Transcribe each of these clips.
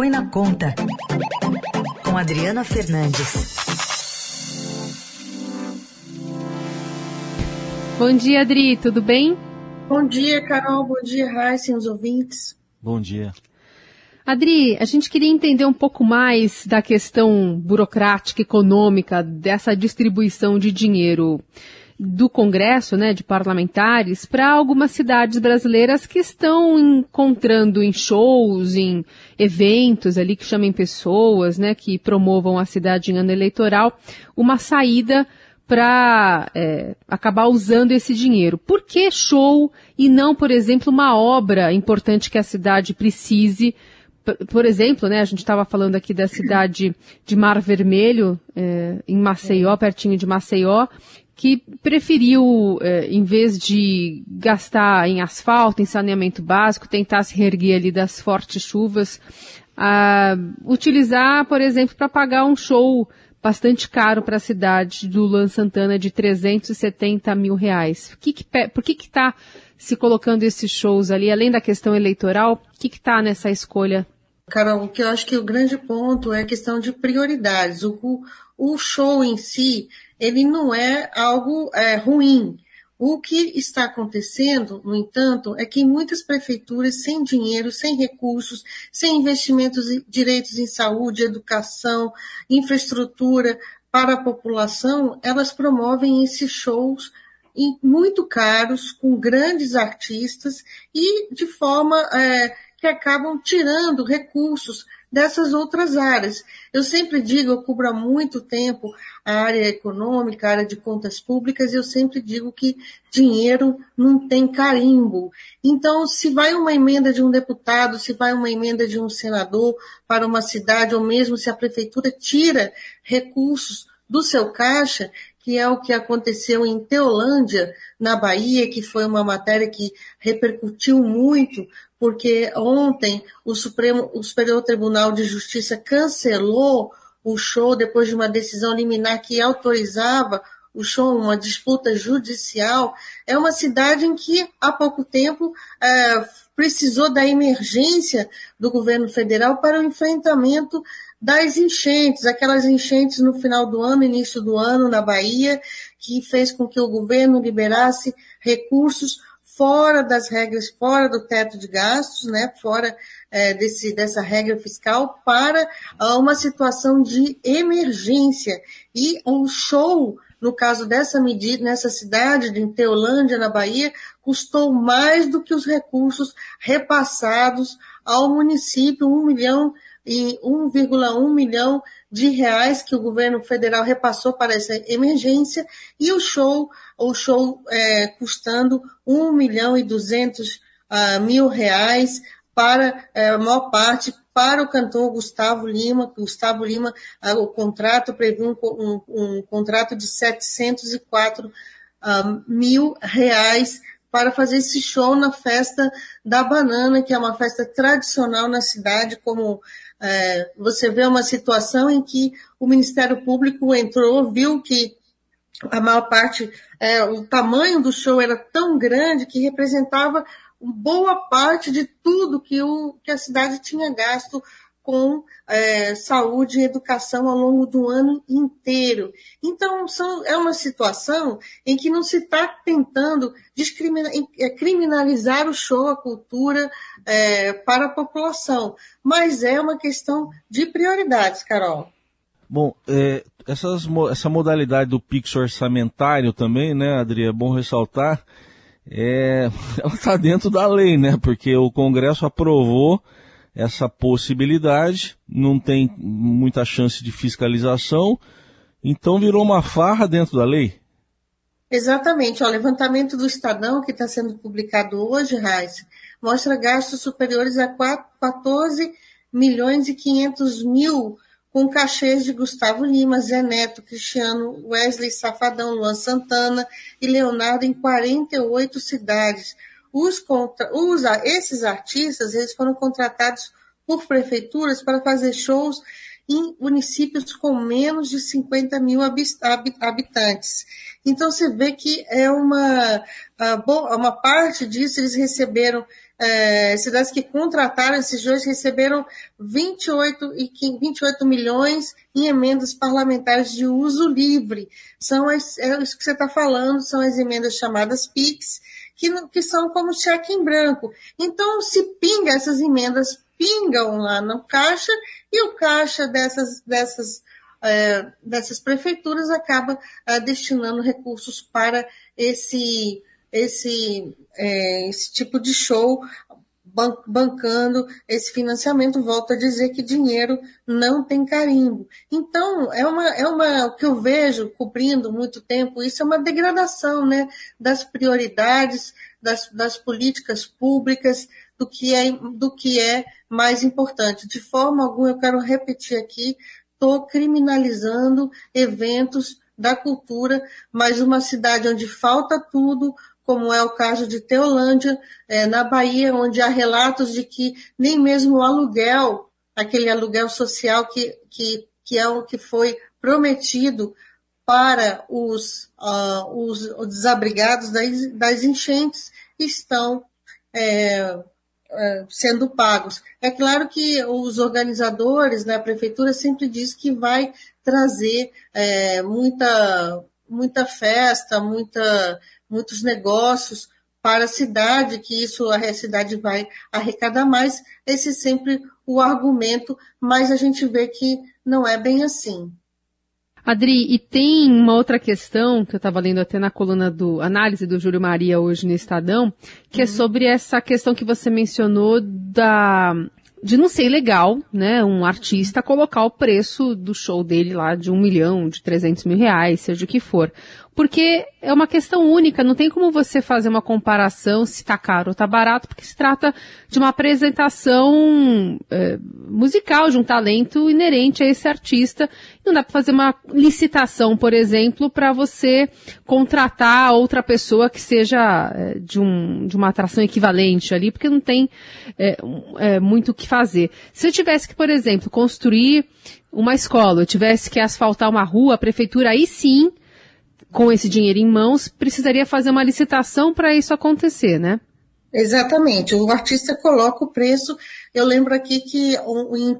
Põe na Conta, com Adriana Fernandes. Bom dia, Adri, tudo bem? Bom dia, Carol. Bom dia, Raíssa e os ouvintes. Bom dia. Adri, a gente queria entender um pouco mais da questão burocrática, econômica, dessa distribuição de dinheiro do Congresso, né, de parlamentares, para algumas cidades brasileiras que estão encontrando em shows, em eventos ali que chamem pessoas, né, que promovam a cidade em ano eleitoral, uma saída para é, acabar usando esse dinheiro. Por que show e não, por exemplo, uma obra importante que a cidade precise? Por exemplo, né, a gente estava falando aqui da cidade de Mar Vermelho, é, em Maceió, pertinho de Maceió, que preferiu, eh, em vez de gastar em asfalto, em saneamento básico, tentar se reerguer ali das fortes chuvas, utilizar, por exemplo, para pagar um show bastante caro para a cidade do Luan Santana de 370 mil reais. Que que, por que está se colocando esses shows ali, além da questão eleitoral? O que está nessa escolha? Carol, o que eu acho que o grande ponto é a questão de prioridades. O, o show em si, ele não é algo é, ruim. O que está acontecendo, no entanto, é que muitas prefeituras, sem dinheiro, sem recursos, sem investimentos direitos em saúde, educação, infraestrutura para a população, elas promovem esses shows muito caros, com grandes artistas e de forma é, que acabam tirando recursos dessas outras áreas. Eu sempre digo, eu cubro há muito tempo a área econômica, a área de contas públicas, e eu sempre digo que dinheiro não tem carimbo. Então, se vai uma emenda de um deputado, se vai uma emenda de um senador para uma cidade, ou mesmo se a prefeitura tira recursos do seu caixa, que é o que aconteceu em Teolândia, na Bahia, que foi uma matéria que repercutiu muito, porque ontem o Supremo, o Superior Tribunal de Justiça cancelou o show depois de uma decisão liminar que autorizava o show, uma disputa judicial. É uma cidade em que há pouco tempo é, precisou da emergência do governo federal para o enfrentamento das enchentes, aquelas enchentes no final do ano, início do ano na Bahia, que fez com que o governo liberasse recursos fora das regras, fora do teto de gastos, né, fora é, desse, dessa regra fiscal, para uma situação de emergência. E um show, no caso dessa medida, nessa cidade de Teolândia, na Bahia, custou mais do que os recursos repassados ao município, um milhão e 1,1 milhão de reais que o governo federal repassou para essa emergência e o show, o show é, custando 1 milhão e 200 uh, mil reais para é, a maior parte para o cantor Gustavo Lima. Gustavo Lima, o contrato prevê um, um, um, contrato de 704 uh, ah, mil reais para fazer esse show na festa da banana, que é uma festa tradicional na cidade, como é, você vê uma situação em que o Ministério Público entrou, viu que a maior parte, é, o tamanho do show era tão grande que representava boa parte de tudo que, o, que a cidade tinha gasto com é, saúde e educação ao longo do ano inteiro. Então, são, é uma situação em que não se está tentando é, criminalizar o show, a cultura é, para a população, mas é uma questão de prioridades, Carol. Bom, é, essas, essa modalidade do Pix orçamentário também, né, Adri, é bom ressaltar, é, ela está dentro da lei, né, porque o Congresso aprovou essa possibilidade, não tem muita chance de fiscalização, então virou uma farra dentro da lei. Exatamente. O levantamento do Estadão, que está sendo publicado hoje, Raiz, mostra gastos superiores a 14 milhões e 500 mil com cachês de Gustavo Lima, Zé Neto, Cristiano, Wesley Safadão, Luan Santana e Leonardo em 48 cidades, os, contra, os, esses artistas eles foram contratados por prefeituras para fazer shows em municípios com menos de 50 mil habitantes. Então você vê que é uma, uma parte disso eles receberam é, cidades que contrataram esses dois receberam 28, e 28 milhões em emendas parlamentares de uso livre. São as, é isso que você está falando, são as emendas chamadas PIX, que, que são como cheque em branco. Então, se pinga, essas emendas pingam lá no caixa e o caixa dessas, dessas, é, dessas prefeituras acaba é, destinando recursos para esse, esse, é, esse tipo de show bancando esse financiamento, volto a dizer que dinheiro não tem carimbo. Então, é uma, é uma, o que eu vejo cobrindo muito tempo, isso é uma degradação né, das prioridades, das, das políticas públicas, do que, é, do que é mais importante. De forma alguma, eu quero repetir aqui, estou criminalizando eventos da cultura, mas uma cidade onde falta tudo, como é o caso de Teolândia, é, na Bahia, onde há relatos de que nem mesmo o aluguel, aquele aluguel social que, que, que é o que foi prometido para os, uh, os, os desabrigados das, das, enchentes, estão é, sendo pagos. É claro que os organizadores, né, a prefeitura sempre diz que vai trazer é, muita, muita festa, muita muitos negócios para a cidade, que isso a cidade vai arrecadar mais. Esse é sempre o argumento, mas a gente vê que não é bem assim. Adri, e tem uma outra questão que eu estava lendo até na coluna do análise do Júlio Maria hoje no Estadão, que é uhum. é sobre essa questão que você mencionou da de não ser legal, né, um artista colocar o preço do show dele lá de um milhão, de 300 mil reais, seja o que for porque é uma questão única, não tem como você fazer uma comparação se está caro ou está barato, porque se trata de uma apresentação é, musical, de um talento inerente a esse artista. Não dá para fazer uma licitação, por exemplo, para você contratar outra pessoa que seja é, de, um, de uma atração equivalente ali, porque não tem é, é muito o que fazer. Se eu tivesse que, por exemplo, construir uma escola, eu tivesse que asfaltar uma rua, a prefeitura aí sim com esse dinheiro em mãos, precisaria fazer uma licitação para isso acontecer, né? Exatamente, o artista coloca o preço. Eu lembro aqui que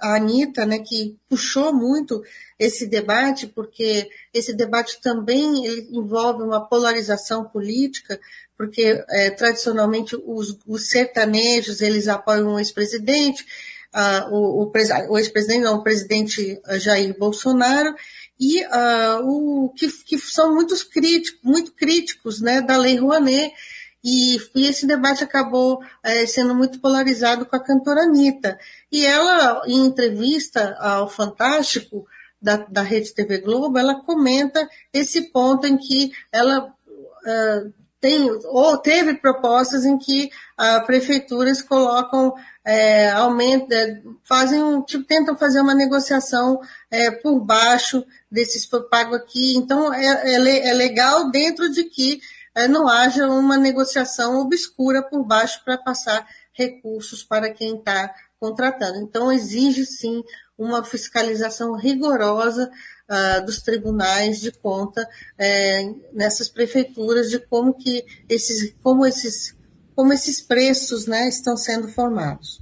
a Anitta, né, que puxou muito esse debate, porque esse debate também envolve uma polarização política, porque é, tradicionalmente os, os, sertanejos eles apoiam o ex-presidente, uh, o, o, o ex-presidente, não, o presidente Jair Bolsonaro, e uh, o, que, que, são muitos críticos, muito críticos né, da Lei Rouanet, e, e esse debate acabou é, sendo muito polarizado com a cantora Anitta. E ela, em entrevista ao Fantástico, da, da Rede TV Globo, ela comenta esse ponto em que ela uh, tem, ou teve propostas em que uh, prefeituras colocam, é, aumenta, fazem, tipo, tentam fazer uma negociação é, por baixo desses pago aqui. Então, é, é, é, legal dentro de que é, não haja uma negociação obscura por baixo para passar recursos para quem está contratando. Então, exige sim uma fiscalização rigorosa uh, dos tribunais de conta é, nessas prefeituras de como que esses, como esses, como esses preços né, estão sendo formados.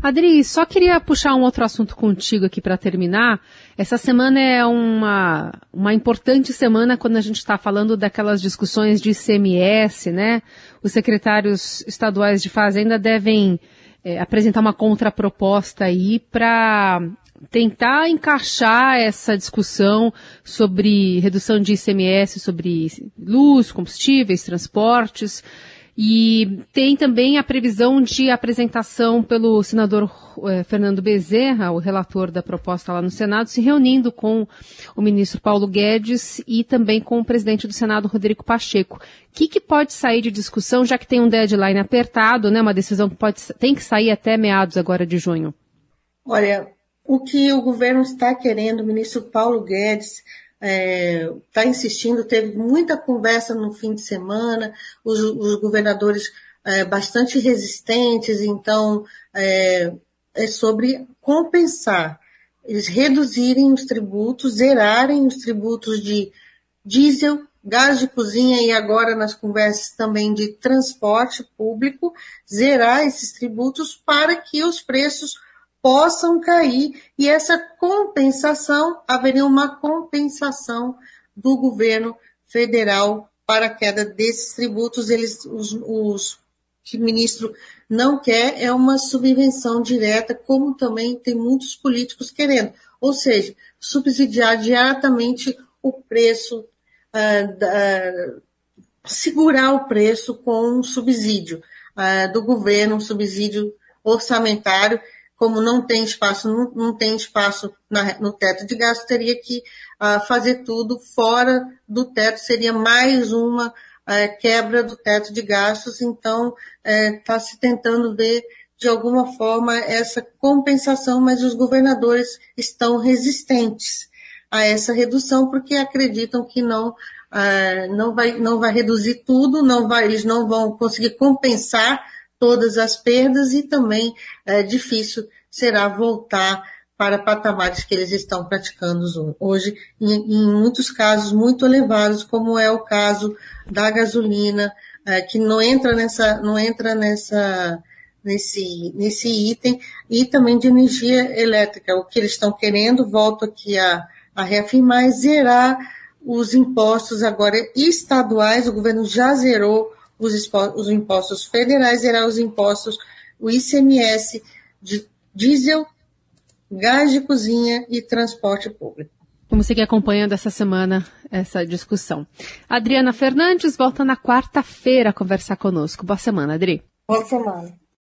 Adri, só queria puxar um outro assunto contigo aqui para terminar. Essa semana é uma, uma importante semana quando a gente está falando daquelas discussões de ICMS, né? Os secretários estaduais de Fazenda devem é, apresentar uma contraproposta aí para tentar encaixar essa discussão sobre redução de ICMS, sobre luz, combustíveis, transportes. E tem também a previsão de apresentação pelo senador eh, Fernando Bezerra, o relator da proposta lá no Senado, se reunindo com o ministro Paulo Guedes e também com o presidente do Senado, Rodrigo Pacheco. O que, que pode sair de discussão, já que tem um deadline apertado, né, uma decisão que pode, tem que sair até meados agora de junho? Olha, o que o governo está querendo, o ministro Paulo Guedes está é, tá insistindo, teve muita conversa no fim de semana, os, os governadores é, bastante resistentes, então é, é sobre compensar, eles reduzirem os tributos, zerarem os tributos de diesel, gás de cozinha e agora nas conversas também de transporte público, zerar esses tributos para que os preços possam cair e essa compensação, haveria uma compensação do governo federal para a queda desses tributos. Eles, os, os que o ministro não quer é uma subvenção direta, como também tem muitos políticos querendo, ou seja, subsidiar diretamente o preço, uh, segurar o preço com um subsídio uh, do governo, um subsídio orçamentário, como não tem espaço, não, não tem espaço na, no teto de gasto, teria que uh, fazer tudo fora do teto, seria mais uma uh, quebra do teto de gastos, então está uh, se tentando ver de alguma forma essa compensação, mas os governadores estão resistentes a essa redução porque acreditam que não uh, não vai não vai reduzir tudo, não vai eles não vão conseguir compensar todas as perdas e também é difícil será voltar para patamares que eles estão praticando hoje, em, em muitos casos muito elevados, como é o caso da gasolina, é, que não entra nessa, não entra nessa, nesse, nesse item, e também de energia elétrica. O que eles estão querendo, volto aqui a, a reafirmar, é zerar os impostos agora estaduais, o governo já zerou os, os impostos federais, zerar os impostos, o ICMS de diesel, gás de cozinha e transporte público. Vamos seguir acompanhando essa semana essa discussão. Adriana Fernandes volta na quarta-feira a conversar conosco. Boa semana, Adri. Boa semana.